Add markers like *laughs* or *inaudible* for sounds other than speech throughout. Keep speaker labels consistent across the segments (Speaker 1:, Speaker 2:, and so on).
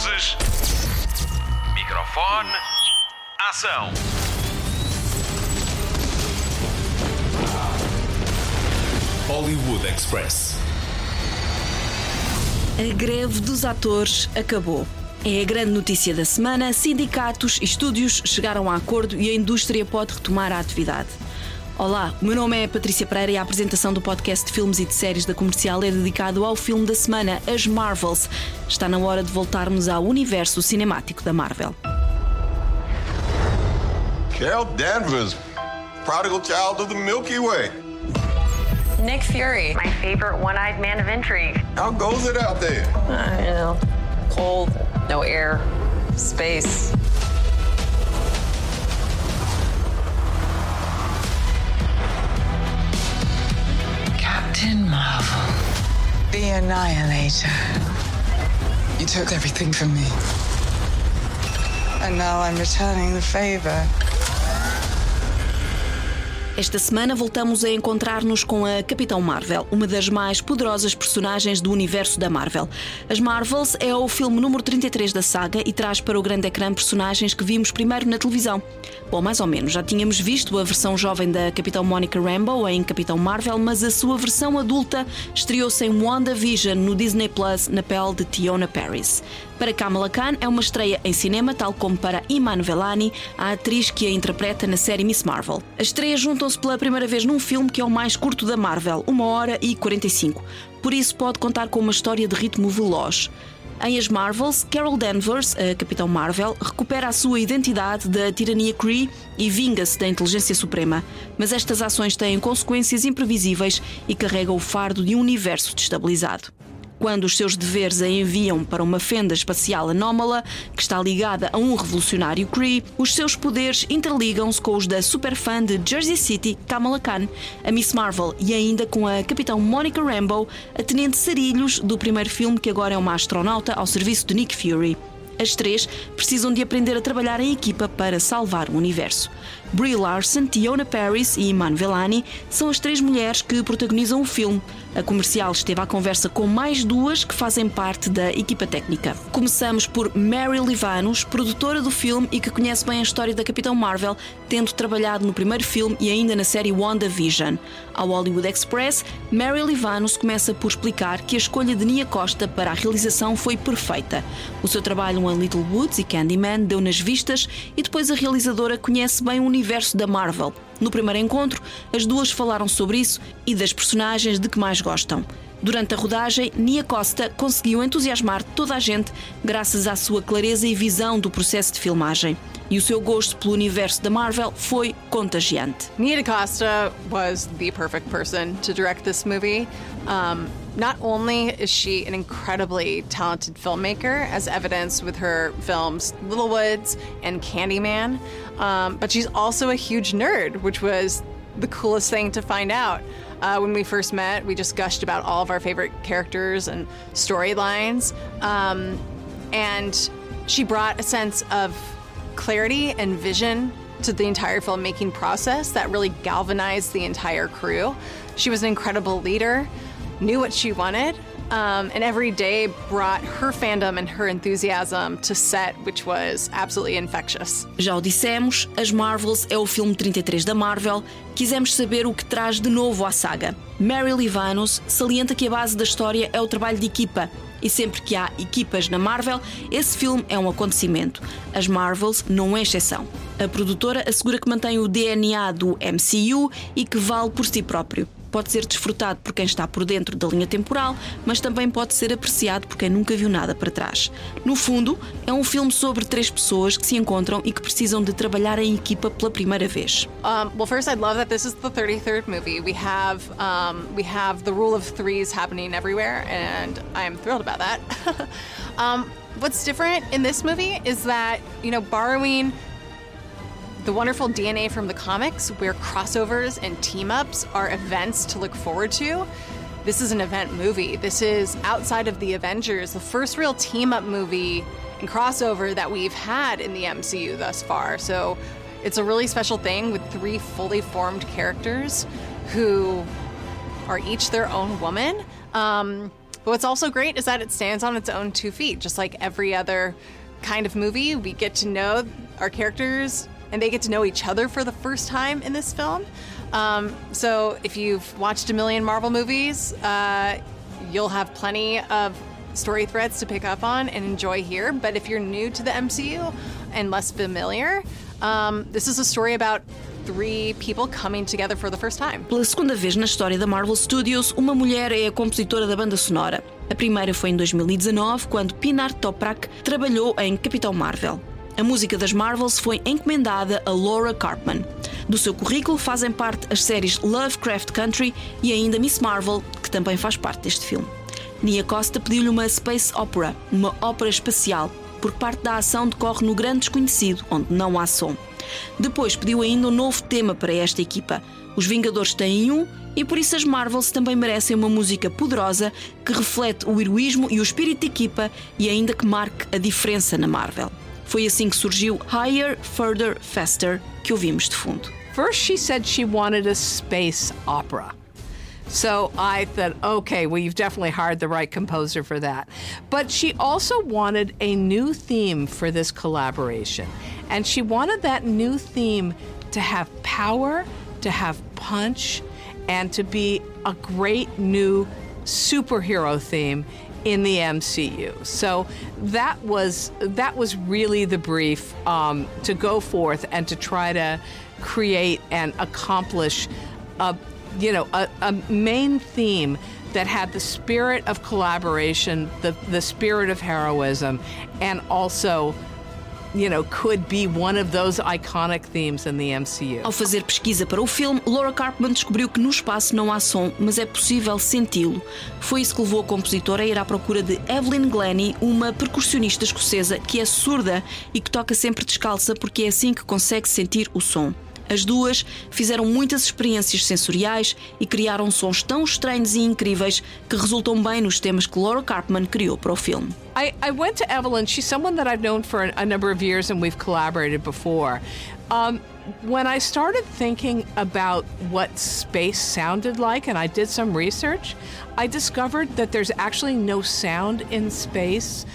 Speaker 1: Luzes. Microfone. Ação.
Speaker 2: Hollywood Express.
Speaker 3: A greve dos atores acabou. É a grande notícia da semana. Sindicatos e estúdios chegaram a acordo e a indústria pode retomar a atividade. Olá, o meu nome é Patrícia Pereira e a apresentação do podcast de filmes e de séries da comercial é dedicado ao filme da semana, As Marvels. Está na hora de voltarmos ao universo cinemático da Marvel.
Speaker 4: Carol Danvers, prodigal child of the Milky Way.
Speaker 5: Nick Fury, my favorite one-eyed man of intrigue.
Speaker 4: How goes it out there?
Speaker 5: Uh, you know, cold, no air, space.
Speaker 6: Captain Marvel. The Annihilator. You took everything from me. And now I'm returning the favor.
Speaker 3: Esta semana voltamos a encontrar-nos com a Capitão Marvel, uma das mais poderosas personagens do universo da Marvel. As Marvels é o filme número 33 da saga e traz para o grande ecrã personagens que vimos primeiro na televisão. Bom, mais ou menos, já tínhamos visto a versão jovem da Capitão Monica Rambeau em Capitão Marvel, mas a sua versão adulta estreou-se em WandaVision no Disney Plus na pele de Tiona Paris. Para Kamala Khan é uma estreia em cinema, tal como para Iman Velani, a atriz que a interpreta na série Miss Marvel. As estreias juntam-se pela primeira vez num filme que é o mais curto da Marvel, 1 hora e 45. Por isso pode contar com uma história de ritmo veloz. Em As Marvels, Carol Danvers, a Capitão Marvel, recupera a sua identidade da tirania Kree e vinga-se da inteligência suprema. Mas estas ações têm consequências imprevisíveis e carregam o fardo de um universo destabilizado quando os seus deveres a enviam para uma fenda espacial anómala que está ligada a um revolucionário Kree, os seus poderes interligam-se com os da superfã de Jersey City, Kamala Khan, a Miss Marvel e ainda com a Capitão Monica Rambeau, a Tenente Sarilhos do primeiro filme que agora é uma astronauta ao serviço de Nick Fury. As três precisam de aprender a trabalhar em equipa para salvar o universo. Brie Larson, Tiona Paris e Iman Velani são as três mulheres que protagonizam o filme. A comercial esteve à conversa com mais duas que fazem parte da equipa técnica. Começamos por Mary Livanos, produtora do filme e que conhece bem a história da Capitão Marvel, tendo trabalhado no primeiro filme e ainda na série WandaVision. Ao Hollywood Express, Mary Livanos começa por explicar que a escolha de Nia Costa para a realização foi perfeita. O seu trabalho em Little Woods e Candyman deu nas vistas e depois a realizadora conhece bem o universo da Marvel. No primeiro encontro, as duas falaram sobre isso e das personagens de que mais gostam. Durante a rodagem, Nia Costa conseguiu entusiasmar toda a gente graças à sua clareza e visão do processo de filmagem. E o seu gosto pelo universo da Marvel foi contagiante.
Speaker 7: Nia Costa was the perfect person to direct this movie. Um, not only is she an incredibly talented filmmaker, as evidenced with her films Little Woods and Candyman, um, but she's also a huge nerd, which was the coolest thing to find out. Uh, when we first met, we just gushed about all of our favorite characters and storylines. Um, and she brought a sense of clarity and vision to the entire filmmaking process that really galvanized the entire crew. She was an incredible leader, knew what she wanted, um, and every day brought her fandom and her enthusiasm to set, which was absolutely infectious.
Speaker 3: Já o dissemos, As Marvels é o filme 33 da Marvel. Quisemos saber o que traz de novo à saga. Mary Livanos salienta que a base da história é o trabalho de equipa. E sempre que há equipas na Marvel, esse filme é um acontecimento. As Marvels não é exceção. A produtora assegura que mantém o DNA do MCU e que vale por si próprio pode ser desfrutado por quem está por dentro da linha temporal, mas também pode ser apreciado por quem nunca viu nada para trás. No fundo, é um filme sobre três pessoas que se encontram e que precisam de trabalhar em equipa pela primeira vez.
Speaker 7: Um, well, first, I'd love that this is the 33rd movie. We have um, we have the rule of threes happening everywhere, and I'm thrilled about that. *laughs* um, what's different in this movie is that you know borrowing the wonderful DNA from the comics, where crossovers and team ups are events to look forward to. This is an event movie. This is outside of the Avengers, the first real team up movie and crossover that we've had in the MCU thus far. So it's a really special thing with three fully formed characters who are each their own woman. Um, But what's also great is that it stands on its own two feet, just like every other kind of movie. We get to know our characters and they get to know each other for the first time in this film. Um, so if you've watched a million Marvel movies, uh, you'll have plenty of story threads to pick up on and enjoy here. But if you're new to the MCU and less familiar, um, this is a story about three people coming together for the first time.
Speaker 3: Pela segunda vez na história da Marvel Studios, uma mulher é a compositora da banda sonora. A primeira foi em 2019, quando Pinar Toprak trabalhou em Capitão Marvel. A música das Marvels foi encomendada a Laura Carpman. Do seu currículo fazem parte as séries Lovecraft Country e ainda Miss Marvel, que também faz parte deste filme. Nia Costa pediu-lhe uma space opera, uma ópera espacial, porque parte da ação decorre no grande desconhecido, onde não há som. Depois pediu ainda um novo tema para esta equipa. Os Vingadores têm um e por isso as Marvels também merecem uma música poderosa que reflete o heroísmo e o espírito de equipa e ainda que marque a diferença na Marvel. Foi assim que surgiu Higher, Further, Faster, que ouvimos de fundo.
Speaker 8: First, she said she wanted a space opera. So I thought, okay, well, you've definitely hired the right composer for that. But she also wanted a new theme for this collaboration. And she wanted that new theme to have power, to have punch, and to be a great new superhero theme in the MCU. So that was that was really the brief um, to go forth and to try to create and accomplish a you know a, a main theme that had the spirit of collaboration, the the spirit of heroism, and also you know, could be one of those iconic themes in the MCU.
Speaker 3: Ao fazer pesquisa para o filme, Laura Carpman descobriu que no espaço não há som, mas é possível senti-lo. Foi isso que levou a compositora a ir à procura de Evelyn Glennie, uma percussionista escocesa que é surda e que toca sempre descalça porque é assim que consegue sentir o som. As duas fizeram muitas experiências sensoriais e criaram sons tão estranhos e incríveis que resultam bem nos temas que Laura Carpman criou para o filme.
Speaker 8: I, I went to Evelyn. She's someone that I've known for a, number of years and we've collaborated before. Um, when I started thinking about what space sounded like, and I did some research, I discovered that there's actually no sound in space,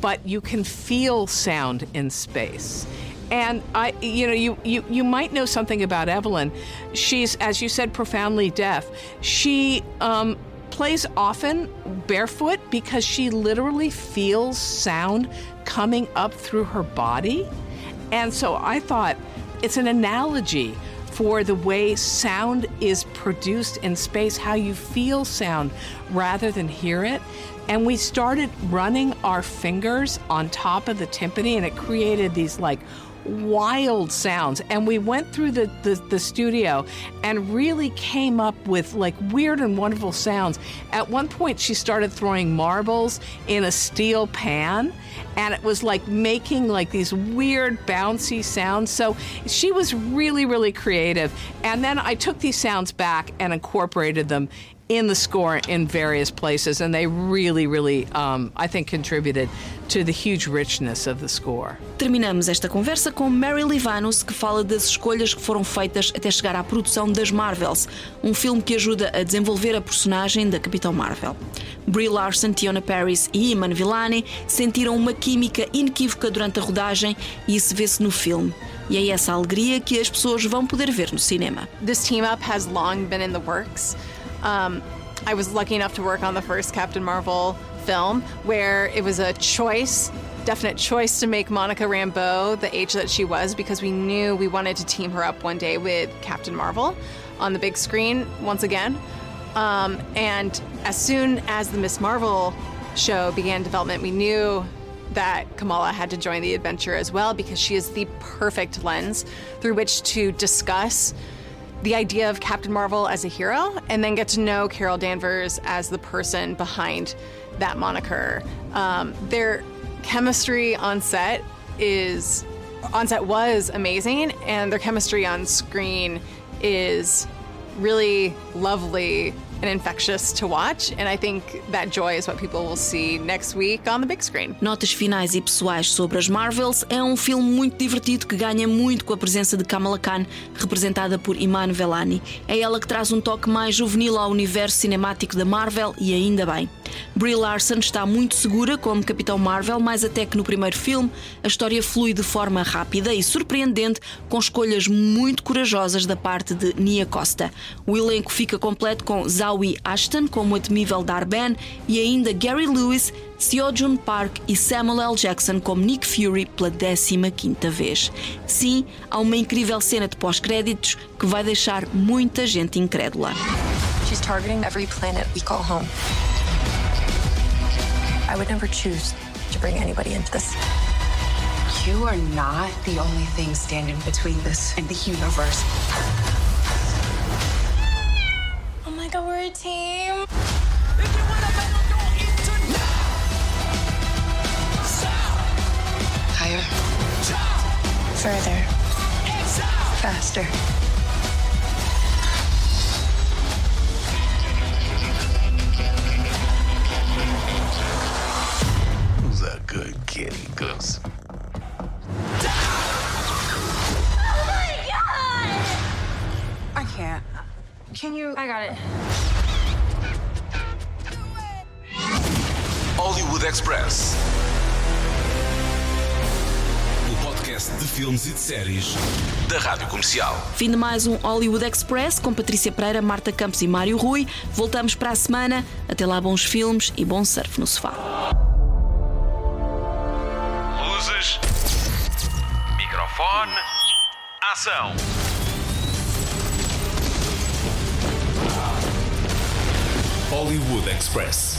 Speaker 8: but you can feel sound in space. And I, you know, you, you, you might know something about Evelyn. She's, as you said, profoundly deaf. She um, plays often barefoot because she literally feels sound coming up through her body. And so I thought it's an analogy for the way sound is produced in space, how you feel sound rather than hear it. And we started running our fingers on top of the timpani, and it created these like wild sounds. And we went through the, the, the, studio and really came up with like weird and wonderful sounds. At one point, she started throwing marbles in a steel pan. And it was like making like these weird bouncy sounds. So she was really, really creative. And then I took these sounds back and incorporated them in the score in various places, and they really, really, um, I think, contributed to the huge richness of the score.
Speaker 3: Terminamos esta conversa com Mary Livanos, que fala das escolhas que foram feitas até chegar à produção das Marvels, um filme que ajuda a desenvolver a personagem da Capitão Marvel. Brie Larson, Tiona Paris e Iman Villani sentiram uma química inequívoca durante a rodagem e isso vê-se no filme. E é essa alegria que as pessoas vão poder ver no cinema.
Speaker 7: This team up has long been in the works. Um, I was lucky enough to work on the first Captain Marvel film where it was a choice, definite choice to make Monica Rambeau the age that she was because we knew we wanted to team her up one day with Captain Marvel on the big screen once again. Um, and as soon as the Miss Marvel show began development, we knew that Kamala had to join the adventure as well because she is the perfect lens through which to discuss the idea of Captain Marvel as a hero and then get to know Carol Danvers as the person behind that moniker. Um, their chemistry on set is on set was amazing, and their chemistry on screen is really lovely and infectious to watch. And I think that joy is what people will see next week on the big screen.
Speaker 3: Notas finais e pessoais sobre as Marvels é um filme muito divertido que ganha muito com a presença de Kamala Khan, representada por Iman Velani. É ela que traz um toque mais juvenil ao universo cinemático da Marvel e ainda bem. Brie Larson está muito segura como Capitão Marvel, mais até que no primeiro filme, a história flui de forma rápida e surpreendente, com escolhas muito corajosas da parte de Nia Costa. O elenco fica completo com Zawi Ashton como a temível Darben e ainda Gary Lewis, Seo Park e Samuel L. Jackson como Nick Fury pela 15ª vez. Sim, há uma incrível cena de pós-créditos que vai deixar muita gente incrédula.
Speaker 5: She's targeting every planet we call home. I would never choose to bring anybody into this.
Speaker 6: You are not the only thing standing between this and the universe.
Speaker 5: Oh my god, we're a team.
Speaker 6: Higher.
Speaker 5: Further. Faster.
Speaker 6: Can you?
Speaker 5: I got it.
Speaker 2: Hollywood Express. O podcast de filmes e de séries da Rádio Comercial.
Speaker 3: Fim de mais um Hollywood Express com Patrícia Pereira, Marta Campos e Mário Rui. Voltamos para a semana. Até lá, bons filmes e bom surf no sofá.
Speaker 1: Luzes. Microfone. Ação.
Speaker 2: Hollywood Express.